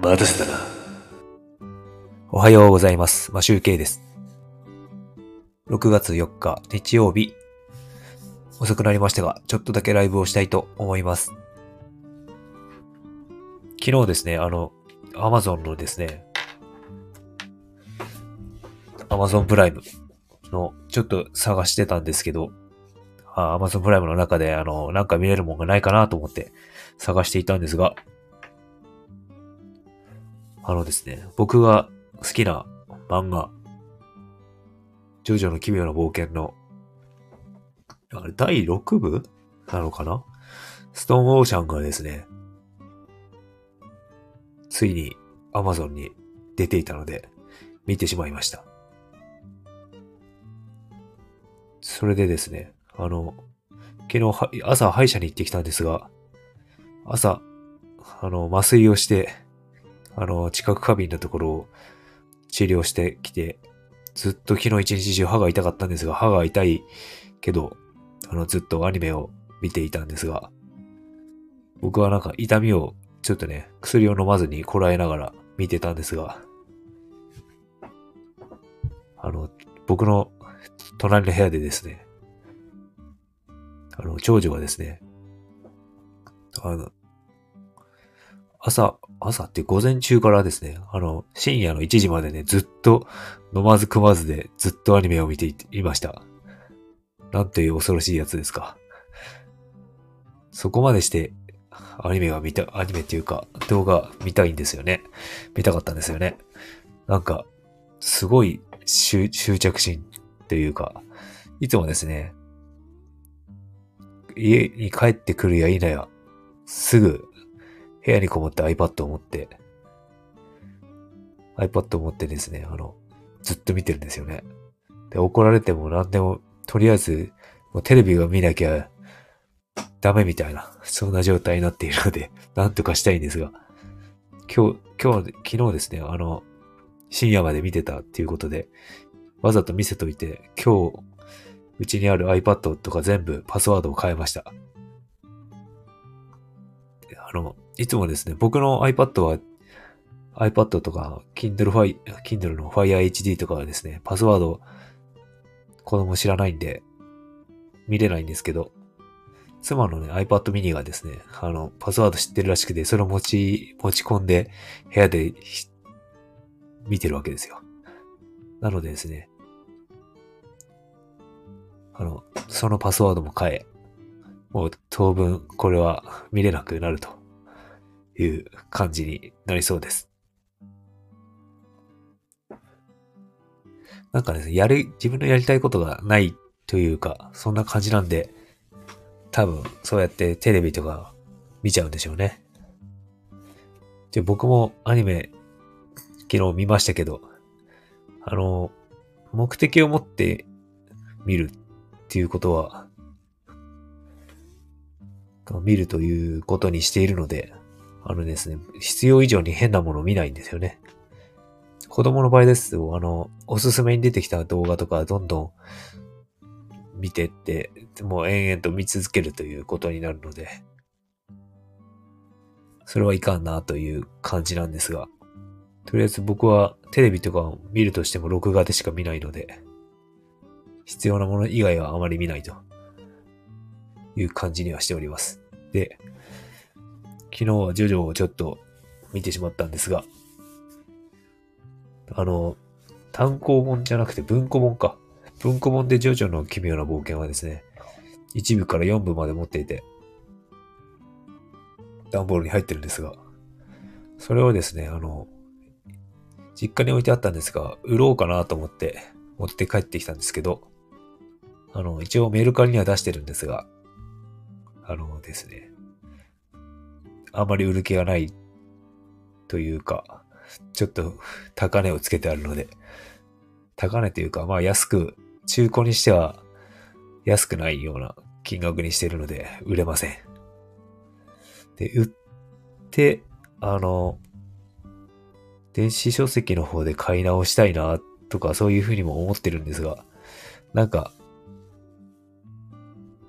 待たせたな。おはようございます。マシュウケイです。6月4日日曜日。遅くなりましたが、ちょっとだけライブをしたいと思います。昨日ですね、あの、アマゾンのですね、アマゾンプライムのちょっと探してたんですけど、アマゾンプライムの中であの、なんか見れるもんがないかなと思って探していたんですが、あのですね、僕が好きな漫画、ジョジョの奇妙な冒険の、あれ第6部？なのかな？ストーンオーシャンがですね、ついに Amazon に出ていたので、見てしまいました。それでですね、あの、昨日朝歯医者に行ってきたんですが、朝、あの、麻酔をして、あの、知覚過敏のところを治療してきて、ずっと昨日一日中歯が痛かったんですが、歯が痛いけど、あの、ずっとアニメを見ていたんですが、僕はなんか痛みをちょっとね、薬を飲まずにこらえながら見てたんですが、あの、僕の隣の部屋でですね、あの、長女がですね、あの、朝、朝って午前中からですね、あの、深夜の1時までね、ずっと飲まず食わずでずっとアニメを見ていました。なんという恐ろしいやつですか。そこまでして、アニメが見た、アニメっていうか、動画見たいんですよね。見たかったんですよね。なんか、すごい執着心っていうか、いつもですね、家に帰ってくるや否や、すぐ部屋にこもって iPad を持って、iPad を持ってですね、あの、ずっと見てるんですよね。で、怒られても何でも、とりあえず、もうテレビを見なきゃダメみたいな、そんな状態になっているので、なんとかしたいんですが、今日、今日、昨日ですね、あの、深夜まで見てたっていうことで、わざと見せといて、今日、うちにある iPad とか全部パスワードを変えました。あの、いつもですね、僕の iPad は iPad とか Kindle Fire、Kindle の Fire HD とかはですね、パスワード子供知らないんで見れないんですけど、妻のね iPad mini がですね、あの、パスワード知ってるらしくて、それを持ち、持ち込んで部屋で見てるわけですよ。なのでですね、あの、そのパスワードも変え、もう当分これは見れなくなるという感じになりそうです。なんかですね、やる、自分のやりたいことがないというか、そんな感じなんで、多分そうやってテレビとか見ちゃうんでしょうね。で僕もアニメ昨日見ましたけど、あの、目的を持って見るっていうことは、見るということにしているので、あのですね、必要以上に変なものを見ないんですよね。子供の場合ですと、あの、おすすめに出てきた動画とかどんどん見てって、もう延々と見続けるということになるので、それはいかんなという感じなんですが、とりあえず僕はテレビとかを見るとしても録画でしか見ないので、必要なもの以外はあまり見ないという感じにはしております。で、昨日はジョジョをちょっと見てしまったんですが、あの、単行本じゃなくて文庫本か。文庫本でジョジョの奇妙な冒険はですね、1部から4部まで持っていて、段ボールに入ってるんですが、それをですね、あの、実家に置いてあったんですが、売ろうかなと思って持って帰ってきたんですけど、あの、一応メルカリには出してるんですが、あのですね、あまり売る気がないというか、ちょっと高値をつけてあるので、高値というか、まあ安く、中古にしては安くないような金額にしてるので売れません。で、売って、あの、電子書籍の方で買い直したいなとかそういうふうにも思ってるんですが、なんか、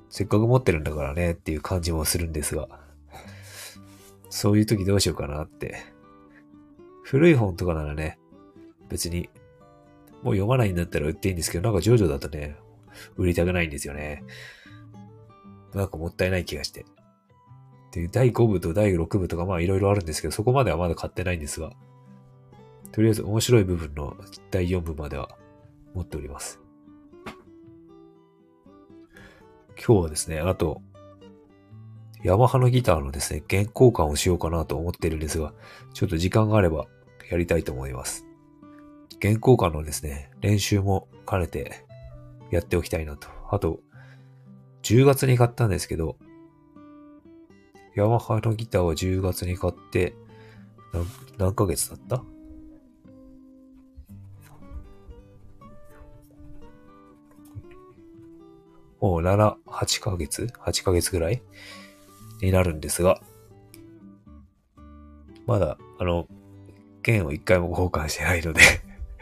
せっかく持ってるんだからねっていう感じもするんですが、そういう時どうしようかなって古い本とかならね、別に、もう読まないんだったら売っていいんですけど、なんかジョジョだとね、売りたくないんですよね。なんかもったいない気がして。で、第5部と第6部とかまあいろいろあるんですけど、そこまではまだ買ってないんですが、とりあえず面白い部分の第4部までは持っております。今日はですね、あと、ヤマハのギターのですね、原稿感をしようかなと思ってるんですが、ちょっと時間があればやりたいと思います。原稿感のですね、練習も兼ねてやっておきたいなと。あと、10月に買ったんですけど、ヤマハのギターは10月に買って、何ヶ月だった？もう7、8ヶ月 ?8 ヶ月ぐらい？になるんですが、まだ、あの、剣を一回も交換してないので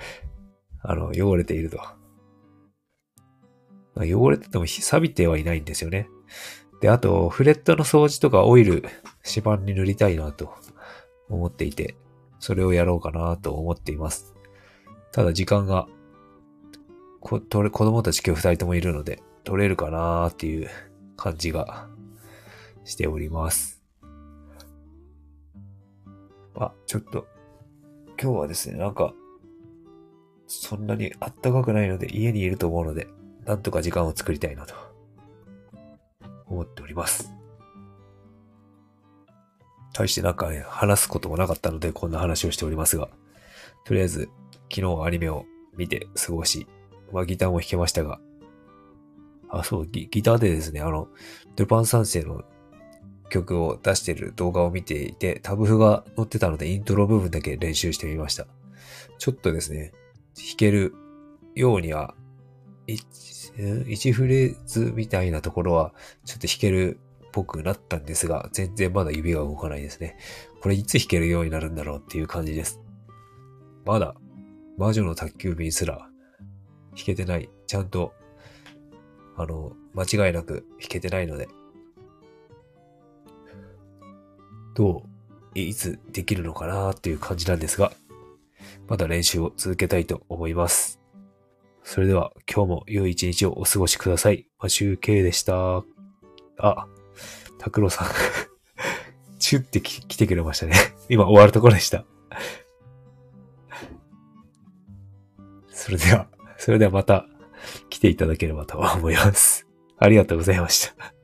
あの、汚れていると。ま、汚れてても錆びてはいないんですよね。で、あと、フレットの掃除とかオイル、指板に塗りたいなと思っていて、それをやろうかなと思っています。ただ時間が、こ、とれ、子供たち今日二人ともいるので、取れるかなーっていう感じがしております。あ、ちょっと、今日はですね、なんか、そんなにあったかくないので家にいると思うので、なんとか時間を作りたいなと思っております。対してなんかね、話すこともなかったのでこんな話をしておりますが、とりあえず昨日アニメを見て過ごし、まあギターも弾けましたが、あ、そうギ、ギターでですね、あの、ルパン三世の曲を出してる動画を見ていて、タブ譜が載ってたのでイントロ部分だけ練習してみました。ちょっとですね、弾けるようには、1フレーズみたいなところはちょっと弾けるっぽくなったんですが、全然まだ指が動かないですね。これいつ弾けるようになるんだろうっていう感じです。まだ、魔女の宅急便すら弾けてない。ちゃんと、あの、間違いなく弾けてないので、どう、いつできるのかなっていう感じなんですが、まだ練習を続けたいと思います。それでは今日も良い一日をお過ごしください。マシューケイでした。あ、拓郎さん チュって来てくれましたね。今終わるところでした。それでは、それではまた来ていただければと思います。ありがとうございました。